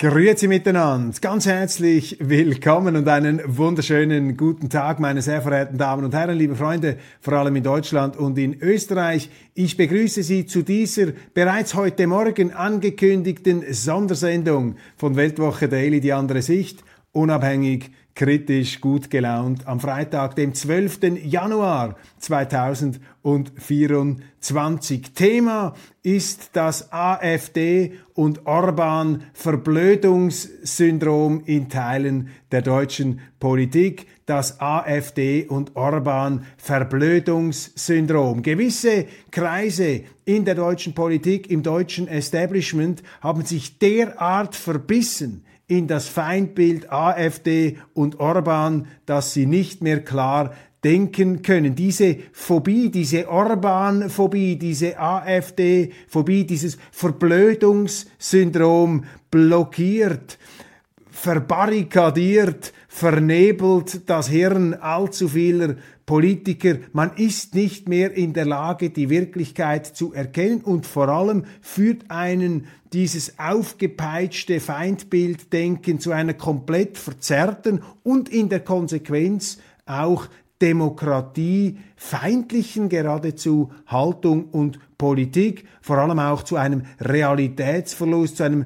Grüezi miteinander, ganz herzlich willkommen und einen wunderschönen guten Tag, meine sehr verehrten Damen und Herren, liebe Freunde, vor allem in Deutschland und in Österreich. Ich begrüße Sie zu dieser bereits heute Morgen angekündigten Sondersendung von Weltwoche Daily, die andere Sicht, unabhängig, kritisch, gut gelaunt, am Freitag, dem 12. Januar 2024. Thema ist das AfD und Orban Verblödungssyndrom in Teilen der deutschen Politik. Das AfD und Orban Verblödungssyndrom. Gewisse Kreise in der deutschen Politik, im deutschen Establishment haben sich derart verbissen in das Feindbild AfD und Orban, dass sie nicht mehr klar denken können. Diese Phobie, diese Orban-Phobie, diese AfD-Phobie, dieses Verblödungssyndrom blockiert, verbarrikadiert, vernebelt das Hirn allzu vieler Politiker, man ist nicht mehr in der Lage, die Wirklichkeit zu erkennen und vor allem führt einen dieses aufgepeitschte Feindbilddenken zu einer komplett verzerrten und in der Konsequenz auch demokratiefeindlichen geradezu Haltung und Politik, vor allem auch zu einem Realitätsverlust, zu einem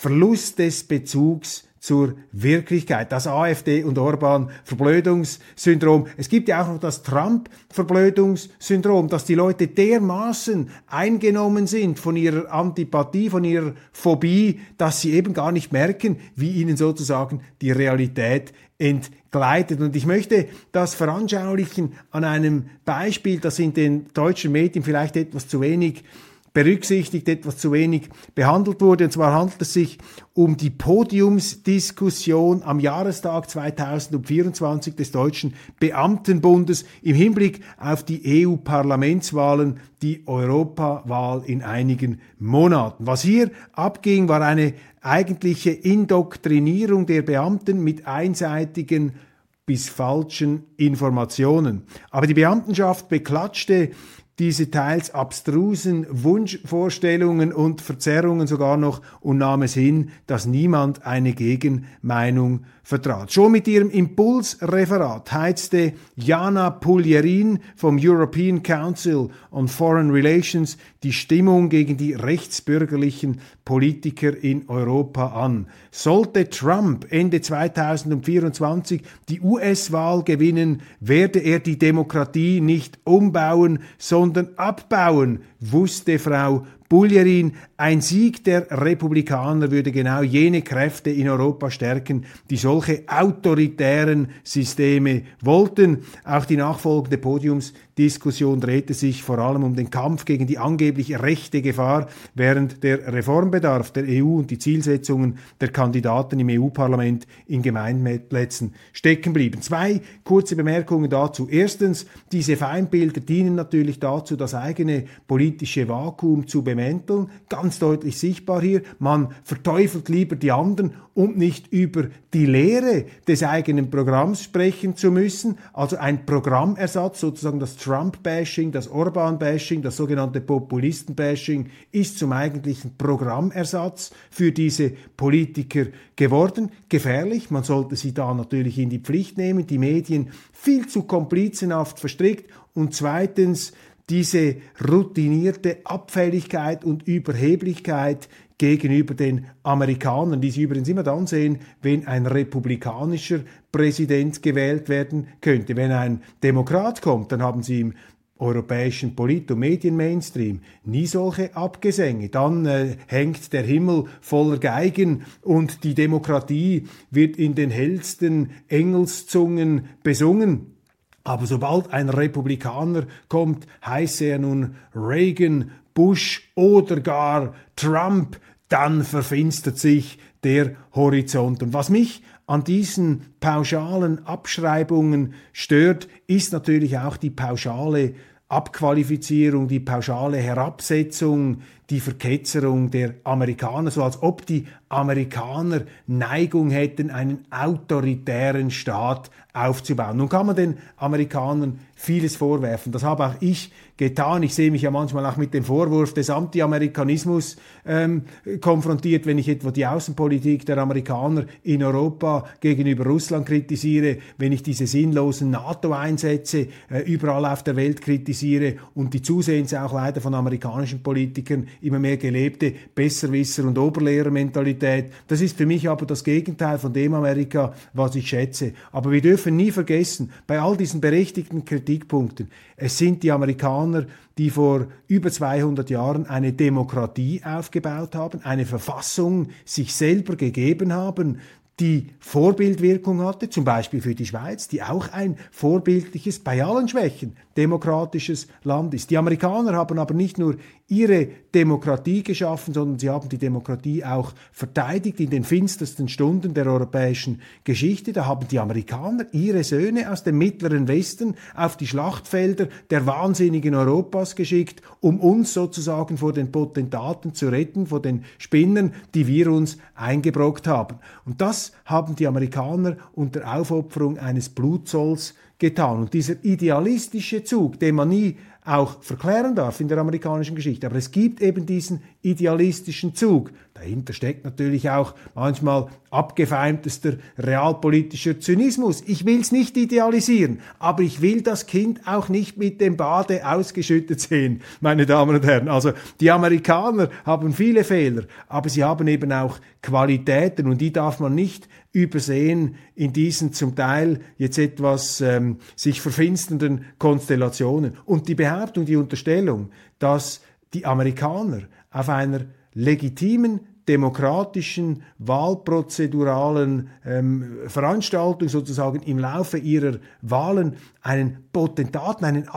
Verlust des Bezugs zur Wirklichkeit. Das AfD und Orban Verblödungssyndrom. Es gibt ja auch noch das Trump Verblödungssyndrom, dass die Leute dermaßen eingenommen sind von ihrer Antipathie, von ihrer Phobie, dass sie eben gar nicht merken, wie ihnen sozusagen die Realität entgleitet. Und ich möchte das veranschaulichen an einem Beispiel, das in den deutschen Medien vielleicht etwas zu wenig berücksichtigt, etwas zu wenig behandelt wurde. Und zwar handelt es sich um die Podiumsdiskussion am Jahrestag 2024 des Deutschen Beamtenbundes im Hinblick auf die EU-Parlamentswahlen, die Europawahl in einigen Monaten. Was hier abging, war eine eigentliche Indoktrinierung der Beamten mit einseitigen bis falschen Informationen. Aber die Beamtenschaft beklatschte diese teils abstrusen Wunschvorstellungen und Verzerrungen sogar noch und nahm es hin, dass niemand eine Gegenmeinung vertrat. Schon mit ihrem Impulsreferat heizte Jana Puljerin vom European Council on Foreign Relations die Stimmung gegen die rechtsbürgerlichen Politiker in Europa an. Sollte Trump Ende 2024 die US-Wahl gewinnen, werde er die Demokratie nicht umbauen, sondern abbauen, wusste Frau Bullerin, ein Sieg der Republikaner würde genau jene Kräfte in Europa stärken, die solche autoritären Systeme wollten. Auch die nachfolgende Podiumsdiskussion drehte sich vor allem um den Kampf gegen die angeblich rechte Gefahr, während der Reformbedarf der EU und die Zielsetzungen der Kandidaten im EU-Parlament in Gemeinplätzen stecken blieben. Zwei kurze Bemerkungen dazu. Erstens, diese Feindbilder dienen natürlich dazu, das eigene politische Vakuum zu bemerken bemänteln, ganz deutlich sichtbar hier. Man verteufelt lieber die anderen, um nicht über die Lehre des eigenen Programms sprechen zu müssen. Also ein Programmersatz, sozusagen das Trump-Bashing, das Orban-Bashing, das sogenannte Populisten-Bashing ist zum eigentlichen Programmersatz für diese Politiker geworden. Gefährlich, man sollte sie da natürlich in die Pflicht nehmen, die Medien viel zu komplizenhaft verstrickt und zweitens diese routinierte Abfälligkeit und Überheblichkeit gegenüber den Amerikanern, die sie übrigens immer dann sehen, wenn ein republikanischer Präsident gewählt werden könnte. Wenn ein Demokrat kommt, dann haben sie ihm europäischen Polit- und Medienmainstream nie solche Abgesänge. Dann äh, hängt der Himmel voller Geigen und die Demokratie wird in den hellsten Engelszungen besungen. Aber sobald ein Republikaner kommt, heiße er nun Reagan, Bush oder gar Trump, dann verfinstert sich der Horizont. Und was mich an diesen pauschalen Abschreibungen stört, ist natürlich auch die pauschale Abqualifizierung, die pauschale Herabsetzung, die Verketzerung der Amerikaner, so als ob die Amerikaner Neigung hätten, einen autoritären Staat aufzubauen. Nun kann man den Amerikanern vieles vorwerfen. Das habe auch ich getan. Ich sehe mich ja manchmal auch mit dem Vorwurf des Anti-Amerikanismus ähm, konfrontiert, wenn ich etwa die Außenpolitik der Amerikaner in Europa gegenüber Russland kritisiere, wenn ich diese sinnlosen NATO-Einsätze äh, überall auf der Welt kritisiere und die zusehends auch leider von amerikanischen Politikern immer mehr gelebte Besserwisser- und Oberlehrermentalität. Das ist für mich aber das Gegenteil von dem Amerika, was ich schätze. Aber wir dürfen nie vergessen, bei all diesen berechtigten Kritikpunkten, es sind die Amerikaner, die vor über 200 Jahren eine Demokratie aufgebaut haben, eine Verfassung sich selber gegeben haben, die Vorbildwirkung hatte, zum Beispiel für die Schweiz, die auch ein vorbildliches, bei allen Schwächen, demokratisches Land ist. Die Amerikaner haben aber nicht nur ihre Demokratie geschaffen, sondern sie haben die Demokratie auch verteidigt in den finstersten Stunden der europäischen Geschichte. Da haben die Amerikaner ihre Söhne aus dem mittleren Westen auf die Schlachtfelder der wahnsinnigen Europas geschickt, um uns sozusagen vor den Potentaten zu retten, vor den Spinnern, die wir uns eingebrockt haben. Und das haben die Amerikaner unter Aufopferung eines Blutzolls getan. Und dieser idealistische Zug, den man nie auch verklären darf in der amerikanischen Geschichte. Aber es gibt eben diesen idealistischen Zug. Dahinter steckt natürlich auch manchmal abgefeimtester realpolitischer Zynismus. Ich will es nicht idealisieren, aber ich will das Kind auch nicht mit dem Bade ausgeschüttet sehen, meine Damen und Herren. Also die Amerikaner haben viele Fehler, aber sie haben eben auch Qualitäten und die darf man nicht übersehen in diesen zum Teil jetzt etwas ähm, sich verfinsternden Konstellationen. Und die Behauptung, die Unterstellung, dass die Amerikaner auf einer legitimen demokratischen, wahlprozeduralen ähm, Veranstaltung sozusagen im Laufe ihrer Wahlen einen Potentaten, einen,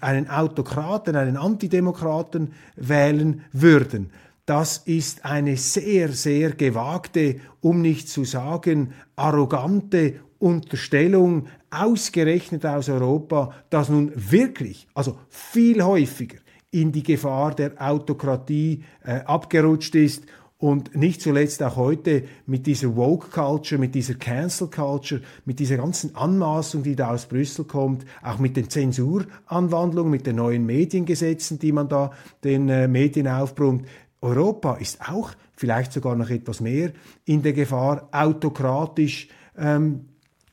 einen Autokraten, einen Antidemokraten wählen würden. Das ist eine sehr, sehr gewagte, um nicht zu sagen arrogante Unterstellung, ausgerechnet aus Europa, das nun wirklich, also viel häufiger in die Gefahr der Autokratie äh, abgerutscht ist und nicht zuletzt auch heute mit dieser Woke Culture, mit dieser Cancel Culture, mit dieser ganzen Anmaßung, die da aus Brüssel kommt, auch mit den Zensuranwandlungen, mit den neuen Mediengesetzen, die man da den äh, Medien aufbrummt, Europa ist auch vielleicht sogar noch etwas mehr in der Gefahr, autokratisch ähm,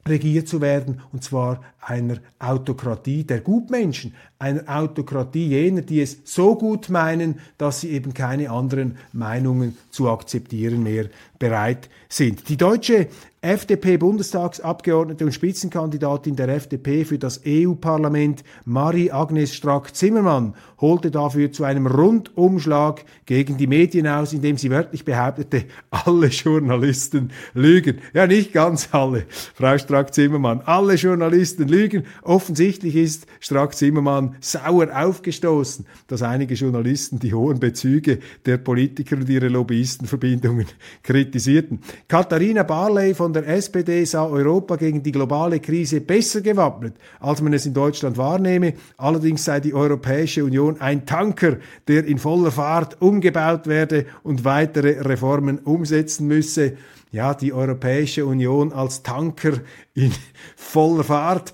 regiert zu werden, und zwar einer Autokratie der Gutmenschen, einer Autokratie jener, die es so gut meinen, dass sie eben keine anderen Meinungen zu akzeptieren mehr bereit sind. Die deutsche FDP-Bundestagsabgeordnete und Spitzenkandidatin der FDP für das EU-Parlament, Marie-Agnes Strack-Zimmermann, holte dafür zu einem Rundumschlag gegen die Medien aus, indem sie wörtlich behauptete, alle Journalisten lügen. Ja, nicht ganz alle, Frau Strack-Zimmermann. Alle Journalisten lügen. Offensichtlich ist Strack-Zimmermann sauer aufgestoßen, dass einige Journalisten die hohen Bezüge der Politiker und ihre Lobbyistenverbindungen kritisierten. Katharina Barley von der SPD sah Europa gegen die globale Krise besser gewappnet, als man es in Deutschland wahrnehme. Allerdings sei die Europäische Union ein Tanker, der in voller Fahrt umgebaut werde und weitere Reformen umsetzen müsse. Ja, die Europäische Union als Tanker in voller Fahrt.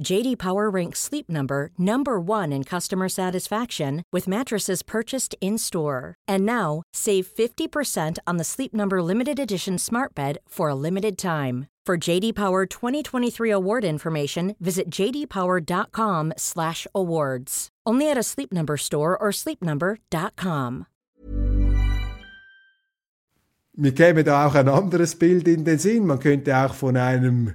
JD Power ranks Sleep Number number 1 in customer satisfaction with mattresses purchased in-store. And now, save 50% on the Sleep Number limited edition Smart Bed for a limited time. For JD Power 2023 award information, visit jdpower.com/awards. Only at a Sleep Number store or sleepnumber.com. Mir käme da auch ein anderes Bild in den Sinn. Man könnte auch von einem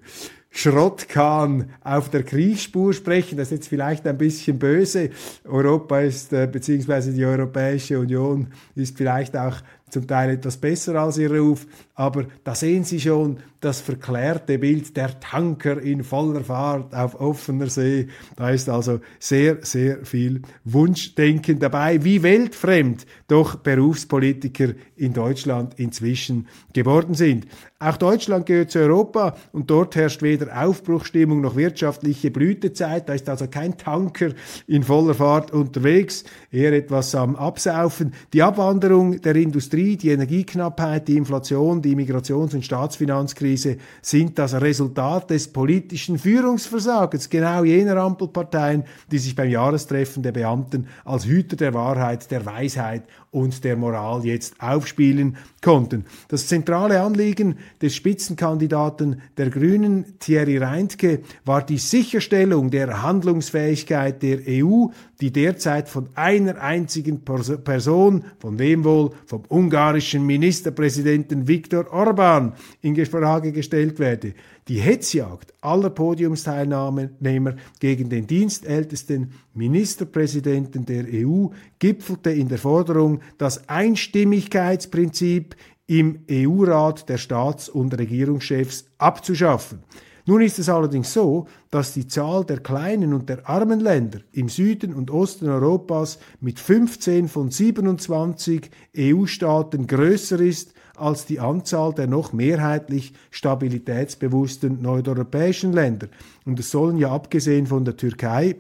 Schrottkahn auf der Kriechspur sprechen. Das ist jetzt vielleicht ein bisschen böse. Europa ist, äh, beziehungsweise die Europäische Union ist vielleicht auch zum Teil etwas besser als ihr Ruf, aber da sehen Sie schon das verklärte Bild der Tanker in voller Fahrt auf offener See. Da ist also sehr, sehr viel Wunschdenken dabei, wie weltfremd doch Berufspolitiker in Deutschland inzwischen geworden sind. Auch Deutschland gehört zu Europa und dort herrscht weder Aufbruchstimmung noch wirtschaftliche Blütezeit. Da ist also kein Tanker in voller Fahrt unterwegs, eher etwas am Absaufen. Die Abwanderung der Industrie, die Energieknappheit, die Inflation, die Migrations- und Staatsfinanzkrise sind das Resultat des politischen Führungsversagens genau jener Ampelparteien, die sich beim Jahrestreffen der Beamten als Hüter der Wahrheit, der Weisheit und der Moral jetzt aufspielen konnten. Das zentrale Anliegen des Spitzenkandidaten der Grünen, Thierry Reintke, war die Sicherstellung der Handlungsfähigkeit der EU, die derzeit von einer einzigen Person, von wem wohl, vom ungarischen Ministerpräsidenten Viktor Orban, in Frage gestellt werde. Die Hetzjagd aller Podiumsteilnehmer gegen den dienstältesten Ministerpräsidenten der EU gipfelte in der Forderung, das Einstimmigkeitsprinzip im EU-Rat der Staats- und Regierungschefs abzuschaffen. Nun ist es allerdings so, dass die Zahl der kleinen und der armen Länder im Süden und Osten Europas mit 15 von 27 EU-Staaten größer ist als die Anzahl der noch mehrheitlich stabilitätsbewussten nordeuropäischen Länder. Und es sollen ja abgesehen von der Türkei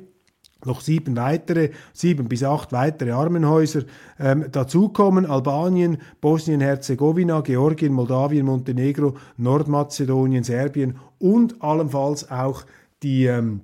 noch sieben weitere, sieben bis acht weitere Armenhäuser ähm, dazukommen. Albanien, Bosnien-Herzegowina, Georgien, Moldawien, Montenegro, Nordmazedonien, Serbien und allenfalls auch die ähm,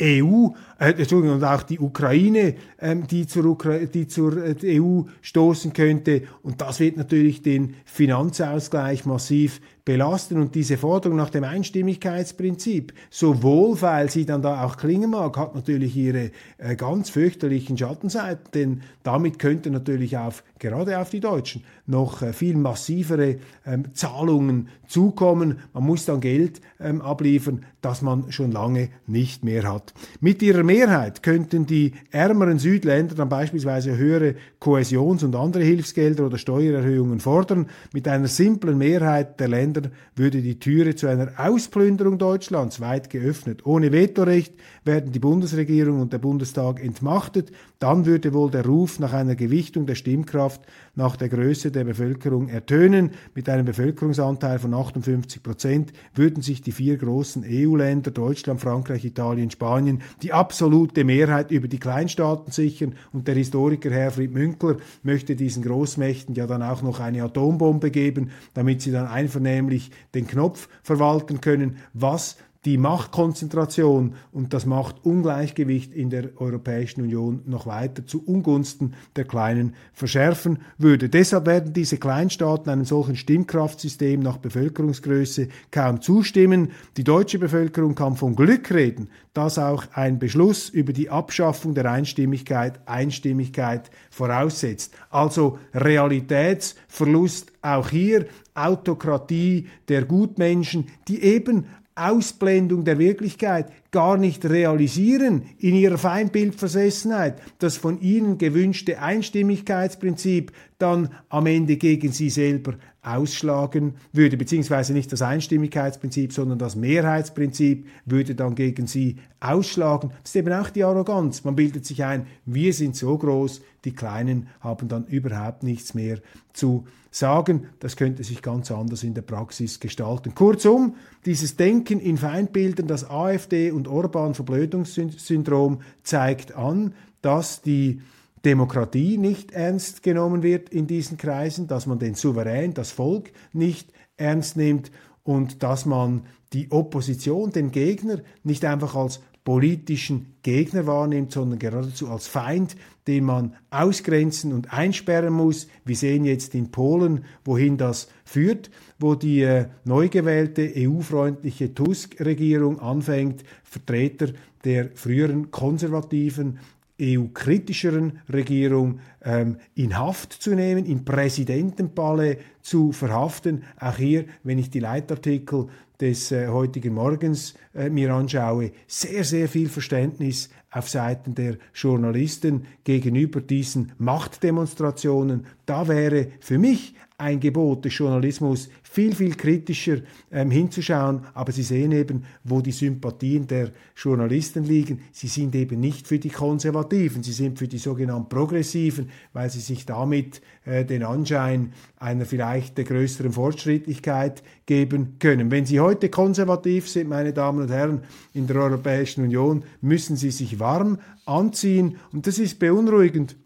EU, äh, Entschuldigung, und auch die Ukraine, ähm, die zur, Ukra die zur äh, EU stoßen könnte. Und das wird natürlich den Finanzausgleich massiv belasten und diese Forderung nach dem Einstimmigkeitsprinzip, so wohlfeil sie dann da auch klingen mag, hat natürlich ihre äh, ganz fürchterlichen Schattenseiten, denn damit könnte natürlich auf, gerade auf die Deutschen, noch viel massivere ähm, Zahlungen zukommen. Man muss dann Geld ähm, abliefern, das man schon lange nicht mehr hat. Mit ihrer Mehrheit könnten die ärmeren Südländer dann beispielsweise höhere Kohäsions- und andere Hilfsgelder oder Steuererhöhungen fordern. Mit einer simplen Mehrheit der Länder würde die Türe zu einer Ausplünderung Deutschlands weit geöffnet. Ohne Vetorecht werden die Bundesregierung und der Bundestag entmachtet. Dann würde wohl der Ruf nach einer Gewichtung der Stimmkraft nach der Größe der Bevölkerung ertönen. Mit einem Bevölkerungsanteil von 58 Prozent würden sich die vier großen EU-Länder Deutschland, Frankreich, Italien, Spanien die absolute Mehrheit über die Kleinstaaten sichern. Und der Historiker Herfried Münkler möchte diesen Großmächten ja dann auch noch eine Atombombe geben, damit sie dann einvernehmlich den Knopf verwalten können, was die Machtkonzentration und das Machtungleichgewicht in der Europäischen Union noch weiter zu Ungunsten der Kleinen verschärfen würde. Deshalb werden diese Kleinstaaten einem solchen Stimmkraftsystem nach Bevölkerungsgröße kaum zustimmen. Die deutsche Bevölkerung kann von Glück reden, dass auch ein Beschluss über die Abschaffung der Einstimmigkeit Einstimmigkeit voraussetzt. Also Realitätsverlust auch hier, Autokratie der Gutmenschen, die eben Ausblendung der Wirklichkeit gar nicht realisieren in ihrer Feindbildversessenheit, das von ihnen gewünschte Einstimmigkeitsprinzip dann am Ende gegen sie selber ausschlagen würde, beziehungsweise nicht das Einstimmigkeitsprinzip, sondern das Mehrheitsprinzip würde dann gegen sie ausschlagen. Das ist eben auch die Arroganz. Man bildet sich ein, wir sind so groß, die Kleinen haben dann überhaupt nichts mehr zu sagen. Das könnte sich ganz anders in der Praxis gestalten. Kurzum, dieses Denken in Feindbildern, das AfD und Orban-Verblödungssyndrom zeigt an, dass die Demokratie nicht ernst genommen wird in diesen Kreisen, dass man den Souverän, das Volk nicht ernst nimmt und dass man die Opposition, den Gegner, nicht einfach als politischen Gegner wahrnimmt, sondern geradezu als Feind, den man ausgrenzen und einsperren muss. Wir sehen jetzt in Polen, wohin das führt, wo die äh, neu gewählte EU-freundliche Tusk-Regierung anfängt, Vertreter der früheren konservativen EU-kritischeren Regierung ähm, in Haft zu nehmen, im Präsidentenpalais zu verhaften. Auch hier, wenn ich die Leitartikel des äh, heutigen Morgens äh, mir anschaue, sehr, sehr viel Verständnis auf Seiten der Journalisten gegenüber diesen Machtdemonstrationen. Da wäre für mich ein Gebot des Journalismus, viel, viel kritischer ähm, hinzuschauen. Aber Sie sehen eben, wo die Sympathien der Journalisten liegen. Sie sind eben nicht für die Konservativen, sie sind für die sogenannten Progressiven, weil sie sich damit äh, den Anschein einer vielleicht größeren Fortschrittlichkeit geben können. Wenn Sie heute konservativ sind, meine Damen und Herren, in der Europäischen Union, müssen Sie sich warm anziehen. Und das ist beunruhigend,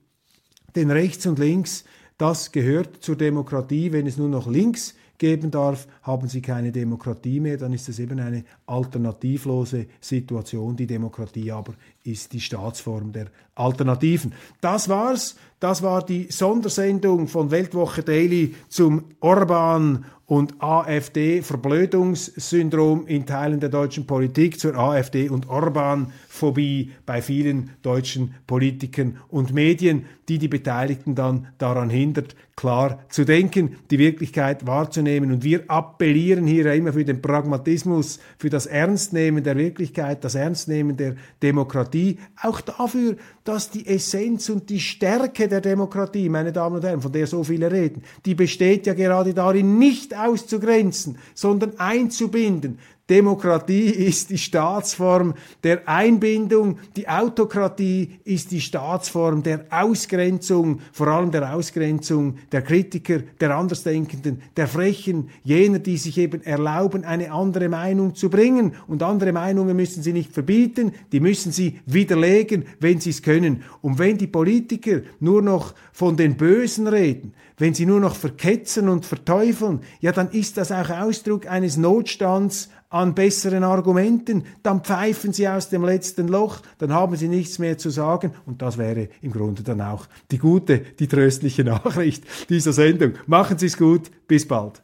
denn rechts und links das gehört zur Demokratie. Wenn es nur noch links geben darf, haben sie keine Demokratie mehr, dann ist das eben eine alternativlose Situation. Die Demokratie aber ist die Staatsform der Alternativen. Das war's. Das war die Sondersendung von Weltwoche Daily zum Orban und AfD-Verblödungssyndrom in Teilen der deutschen Politik, zur AfD- und Orban-Phobie bei vielen deutschen Politikern und Medien, die die Beteiligten dann daran hindert, klar zu denken, die Wirklichkeit wahrzunehmen. Und wir appellieren hier immer für den Pragmatismus, für das Ernstnehmen der Wirklichkeit, das Ernstnehmen der Demokratie, auch dafür, dass die Essenz und die Stärke der Demokratie, meine Damen und Herren, von der so viele reden, die besteht ja gerade darin, nicht auszugrenzen, sondern einzubinden. Demokratie ist die Staatsform der Einbindung, die Autokratie ist die Staatsform der Ausgrenzung, vor allem der Ausgrenzung der Kritiker, der Andersdenkenden, der Frechen, jener, die sich eben erlauben, eine andere Meinung zu bringen. Und andere Meinungen müssen sie nicht verbieten, die müssen sie widerlegen, wenn sie es können. Und wenn die Politiker nur noch von den Bösen reden, wenn sie nur noch verketzen und verteufeln, ja, dann ist das auch Ausdruck eines Notstands an besseren Argumenten, dann pfeifen sie aus dem letzten Loch, dann haben sie nichts mehr zu sagen und das wäre im Grunde dann auch die gute, die tröstliche Nachricht dieser Sendung. Machen Sie es gut, bis bald.